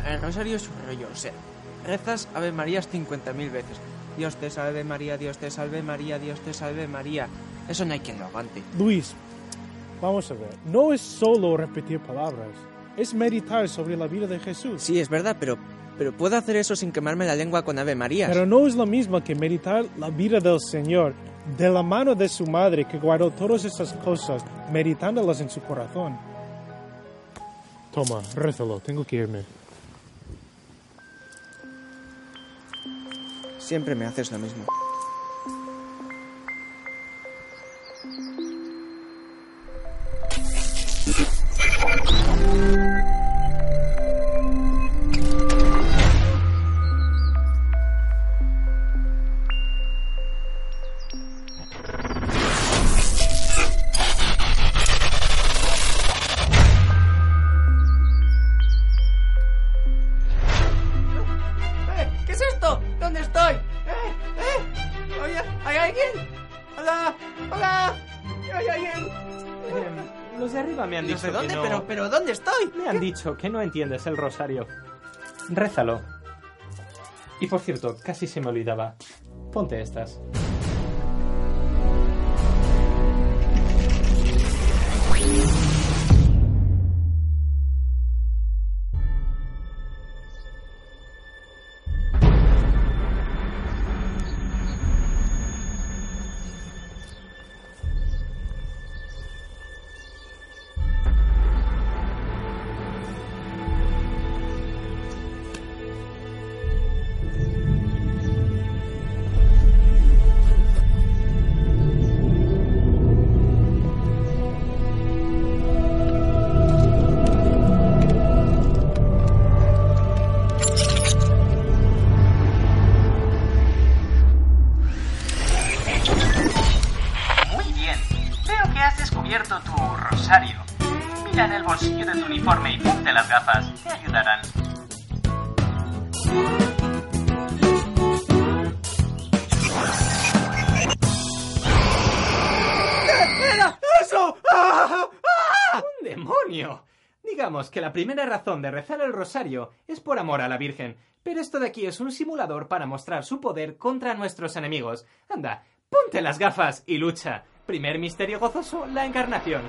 Mira, el rosario es un rollo, o sea, rezas Ave Marías 50.000 veces. Dios te salve María, Dios te salve María, Dios te salve María. Eso no hay quien lo aguante. Luis, vamos a ver. No es solo repetir palabras. Es meditar sobre la vida de Jesús. Sí, es verdad, pero, pero puedo hacer eso sin quemarme la lengua con Ave Marías. Pero no es lo mismo que meditar la vida del Señor de la mano de su madre que guardó todas esas cosas, meditándolas en su corazón. Toma, rézalo, tengo que irme. Siempre me haces lo mismo. Em, los de arriba me han dicho dónde, que no... pero, pero ¿dónde estoy? Me han dicho que no entiendes el rosario. Rézalo. Y por cierto, casi se me olvidaba. Ponte estas. Descubierto tu rosario. Mira en el bolsillo de tu uniforme y ponte las gafas. Te ayudarán. ¡Era eso! ¡Ah! ¡Un demonio! Digamos que la primera razón de rezar el rosario es por amor a la Virgen, pero esto de aquí es un simulador para mostrar su poder contra nuestros enemigos. Anda, ponte las gafas y lucha. Primer misterio gozoso, la encarnación.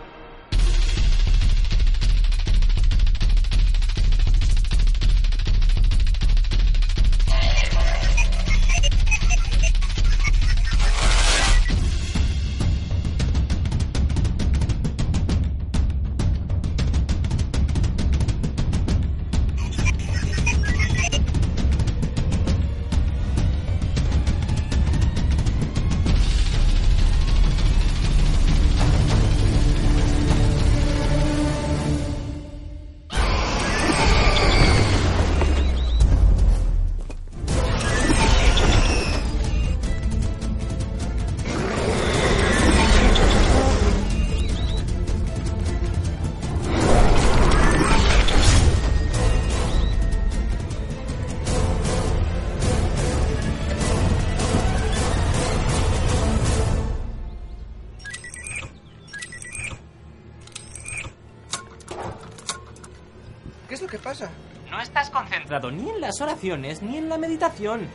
¿Qué pasa? No estás concentrado. Ni en las oraciones ni en la meditación.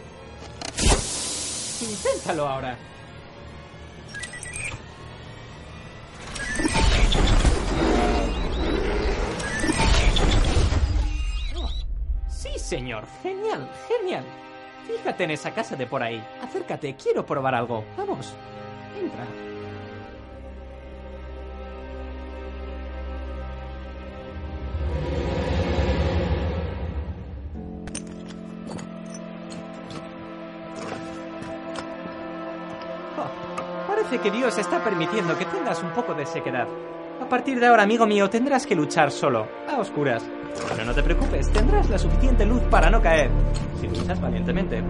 Inténtalo ahora. Sí, señor. Genial, genial. Fíjate en esa casa de por ahí. Acércate, quiero probar algo. Vamos. Entra. Que Dios está permitiendo que tengas un poco de sequedad. A partir de ahora, amigo mío, tendrás que luchar solo, a oscuras. Pero no te preocupes, tendrás la suficiente luz para no caer, si luchas valientemente.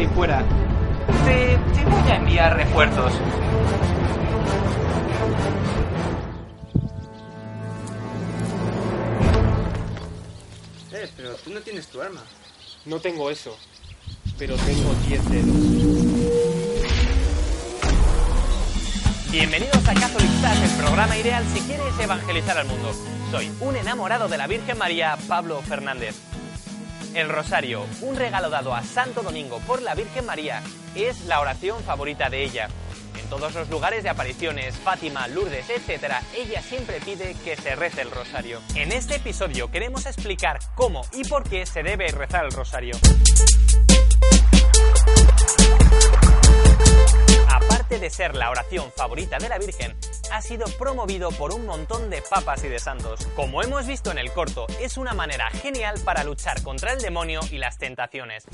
Ahí fuera. Te, te voy a enviar refuerzos. Eh, pero tú no tienes tu arma. No tengo eso, pero tengo 10 dedos. Bienvenidos a Catholic Stars, el programa ideal si quieres evangelizar al mundo. Soy un enamorado de la Virgen María, Pablo Fernández. El rosario, un regalo dado a Santo Domingo por la Virgen María, es la oración favorita de ella. En todos los lugares de apariciones, Fátima, Lourdes, etc., ella siempre pide que se rece el rosario. En este episodio queremos explicar cómo y por qué se debe rezar el rosario. La oración favorita de la Virgen, ha sido promovido por un montón de papas y de santos. Como hemos visto en el corto, es una manera genial para luchar contra el demonio y las tentaciones.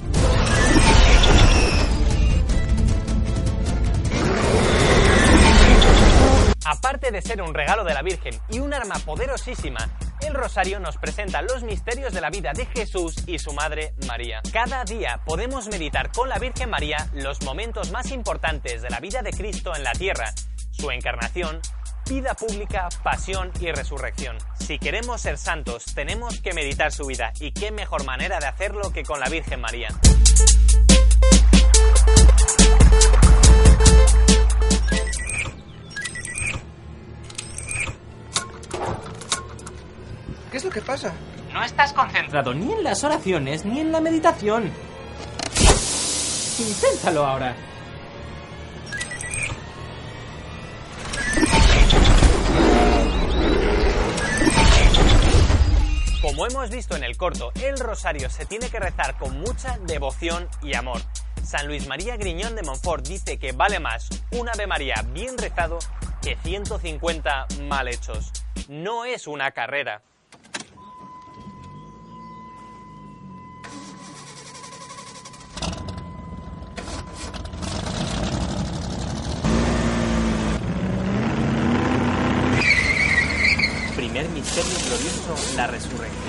Aparte de ser un regalo de la Virgen y un arma poderosísima, el rosario nos presenta los misterios de la vida de Jesús y su madre María. Cada día podemos meditar con la Virgen María los momentos más importantes de la vida de Cristo en la tierra, su encarnación, vida pública, pasión y resurrección. Si queremos ser santos, tenemos que meditar su vida y qué mejor manera de hacerlo que con la Virgen María. ¿Qué es lo que pasa? No estás concentrado ni en las oraciones ni en la meditación. Inténtalo ahora. Como hemos visto en el corto, el rosario se tiene que rezar con mucha devoción y amor. San Luis María Griñón de Montfort dice que vale más un Ave María bien rezado que 150 mal hechos. No es una carrera. Primer misterio glorioso, la resurrección.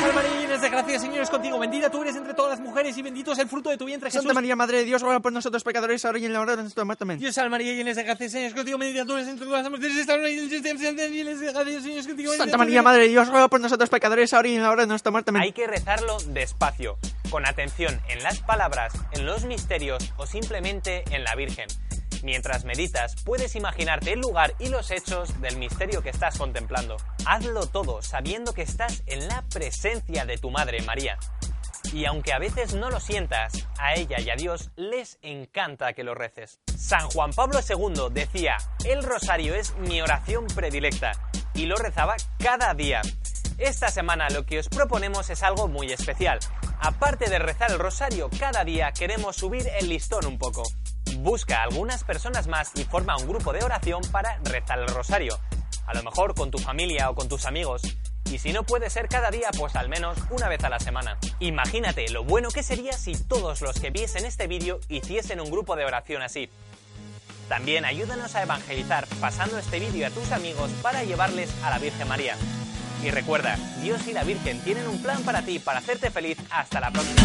Salve María, llena de gracia, Señor es contigo. Bendita tú eres entre todas las mujeres y bendito es el fruto de tu vientre, Jesús. Santa María, Madre de Dios, ruega por nosotros pecadores, ahora y en la hora de nuestra muerte. Amén. Dios salve María, llena de gracia, Señor es contigo. Bendita tú eres entre todas las mujeres. Esta hora y en de gracia, Señor es contigo. Santa María, Madre de Dios, ruega por nosotros pecadores, ahora y en la hora de nuestra muerte. Amén. Hay que rezarlo despacio, con atención en las palabras, en los misterios o simplemente en la Virgen. Mientras meditas, puedes imaginarte el lugar y los hechos del misterio que estás contemplando. Hazlo todo sabiendo que estás en la presencia de tu Madre María. Y aunque a veces no lo sientas, a ella y a Dios les encanta que lo reces. San Juan Pablo II decía, el rosario es mi oración predilecta, y lo rezaba cada día. Esta semana lo que os proponemos es algo muy especial. Aparte de rezar el rosario cada día, queremos subir el listón un poco. Busca a algunas personas más y forma un grupo de oración para rezar el rosario. A lo mejor con tu familia o con tus amigos. Y si no puede ser cada día, pues al menos una vez a la semana. Imagínate lo bueno que sería si todos los que viesen este vídeo hiciesen un grupo de oración así. También ayúdanos a evangelizar pasando este vídeo a tus amigos para llevarles a la Virgen María. Y recuerda, Dios y la Virgen tienen un plan para ti para hacerte feliz. Hasta la próxima.